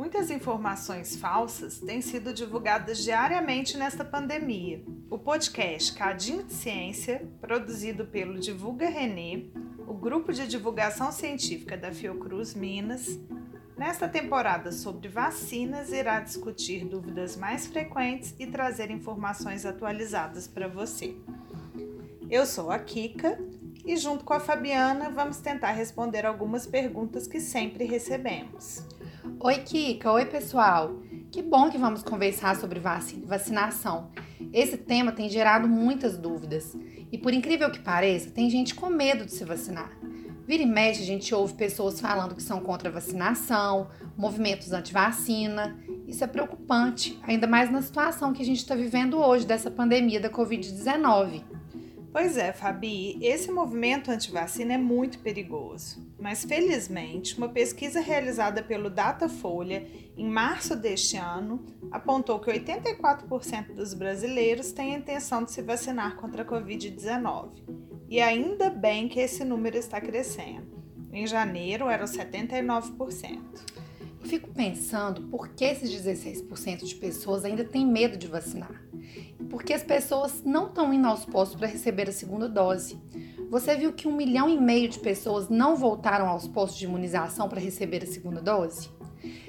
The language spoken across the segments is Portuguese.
Muitas informações falsas têm sido divulgadas diariamente nesta pandemia. O podcast Cadinho de Ciência, produzido pelo Divulga Renê, o grupo de divulgação científica da Fiocruz Minas, nesta temporada sobre vacinas irá discutir dúvidas mais frequentes e trazer informações atualizadas para você. Eu sou a Kika e, junto com a Fabiana, vamos tentar responder algumas perguntas que sempre recebemos. Oi, Kika. Oi, pessoal. Que bom que vamos conversar sobre vacina, vacinação. Esse tema tem gerado muitas dúvidas e, por incrível que pareça, tem gente com medo de se vacinar. Vira e mexe, a gente ouve pessoas falando que são contra a vacinação, movimentos anti-vacina. Isso é preocupante, ainda mais na situação que a gente está vivendo hoje dessa pandemia da Covid-19. Pois é, Fabi, esse movimento anti-vacina é muito perigoso. Mas felizmente, uma pesquisa realizada pelo Datafolha em março deste ano apontou que 84% dos brasileiros têm a intenção de se vacinar contra a Covid-19. E ainda bem que esse número está crescendo. Em janeiro eram 79%. Eu fico pensando por que esses 16% de pessoas ainda têm medo de vacinar porque as pessoas não estão indo aos postos para receber a segunda dose. Você viu que um milhão e meio de pessoas não voltaram aos postos de imunização para receber a segunda dose?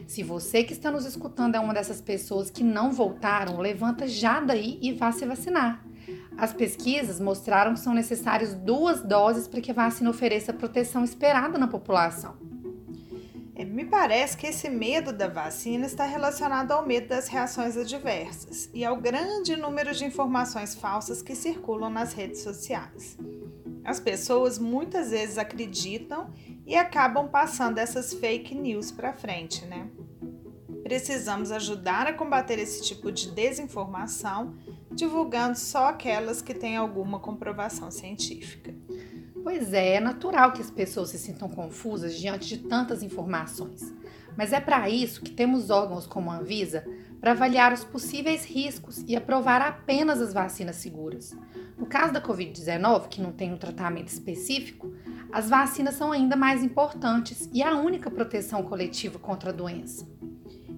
Se você que está nos escutando é uma dessas pessoas que não voltaram, levanta já daí e vá se vacinar. As pesquisas mostraram que são necessárias duas doses para que a vacina ofereça a proteção esperada na população. Me parece que esse medo da vacina está relacionado ao medo das reações adversas e ao grande número de informações falsas que circulam nas redes sociais. As pessoas muitas vezes acreditam e acabam passando essas fake news para frente, né? Precisamos ajudar a combater esse tipo de desinformação, divulgando só aquelas que têm alguma comprovação científica. Pois é, é natural que as pessoas se sintam confusas diante de tantas informações. Mas é para isso que temos órgãos como a Anvisa para avaliar os possíveis riscos e aprovar apenas as vacinas seguras. No caso da Covid-19, que não tem um tratamento específico, as vacinas são ainda mais importantes e a única proteção coletiva contra a doença.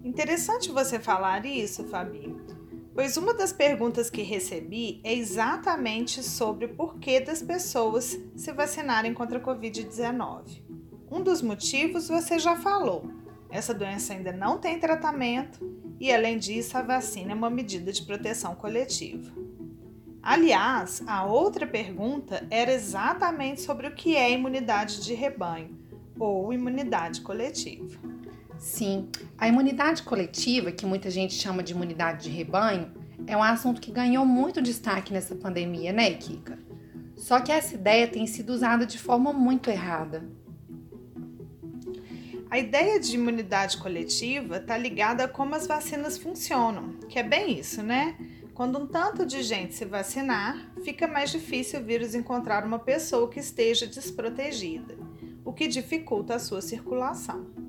Interessante você falar isso, Fabi, pois uma das perguntas que recebi é exatamente sobre o porquê das pessoas se vacinarem contra a Covid-19. Um dos motivos você já falou. Essa doença ainda não tem tratamento e, além disso, a vacina é uma medida de proteção coletiva. Aliás, a outra pergunta era exatamente sobre o que é imunidade de rebanho ou imunidade coletiva. Sim, a imunidade coletiva, que muita gente chama de imunidade de rebanho, é um assunto que ganhou muito destaque nessa pandemia, né, Kika? Só que essa ideia tem sido usada de forma muito errada. A ideia de imunidade coletiva está ligada a como as vacinas funcionam, que é bem isso, né? Quando um tanto de gente se vacinar, fica mais difícil o vírus encontrar uma pessoa que esteja desprotegida, o que dificulta a sua circulação.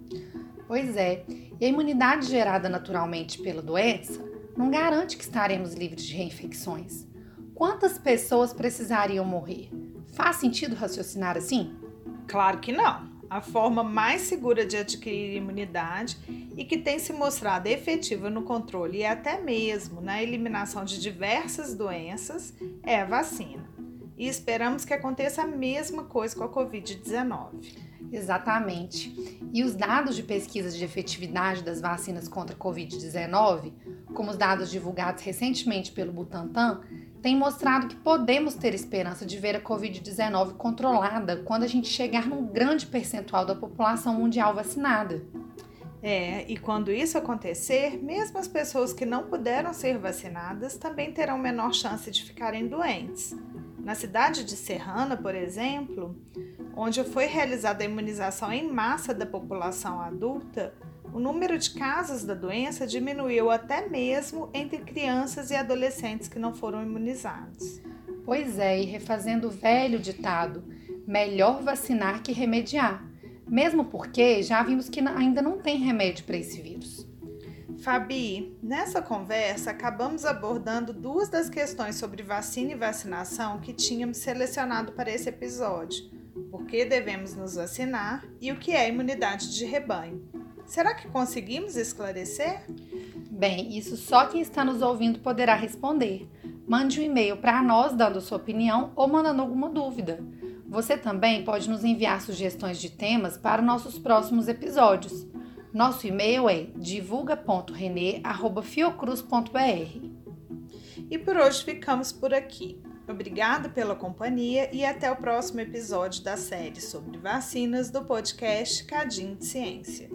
Pois é, e a imunidade gerada naturalmente pela doença não garante que estaremos livres de reinfecções. Quantas pessoas precisariam morrer? Faz sentido raciocinar assim? Claro que não. A forma mais segura de adquirir imunidade e que tem se mostrado efetiva no controle e até mesmo na eliminação de diversas doenças é a vacina. E esperamos que aconteça a mesma coisa com a Covid-19. Exatamente. E os dados de pesquisas de efetividade das vacinas contra a Covid-19, como os dados divulgados recentemente pelo Butantan, têm mostrado que podemos ter esperança de ver a Covid-19 controlada quando a gente chegar num grande percentual da população mundial vacinada. É, e quando isso acontecer, mesmo as pessoas que não puderam ser vacinadas também terão menor chance de ficarem doentes. Na cidade de Serrana, por exemplo, onde foi realizada a imunização em massa da população adulta, o número de casos da doença diminuiu até mesmo entre crianças e adolescentes que não foram imunizados. Pois é, e refazendo o velho ditado: melhor vacinar que remediar. Mesmo porque já vimos que ainda não tem remédio para esse vírus. Fabi, nessa conversa acabamos abordando duas das questões sobre vacina e vacinação que tínhamos selecionado para esse episódio: por que devemos nos vacinar e o que é imunidade de rebanho. Será que conseguimos esclarecer? Bem, isso só quem está nos ouvindo poderá responder. Mande um e-mail para nós dando sua opinião ou mandando alguma dúvida. Você também pode nos enviar sugestões de temas para nossos próximos episódios. Nosso e-mail é divulga.rene@fiocruz.br. E por hoje ficamos por aqui. Obrigada pela companhia e até o próximo episódio da série sobre vacinas do podcast Cadinho de Ciência.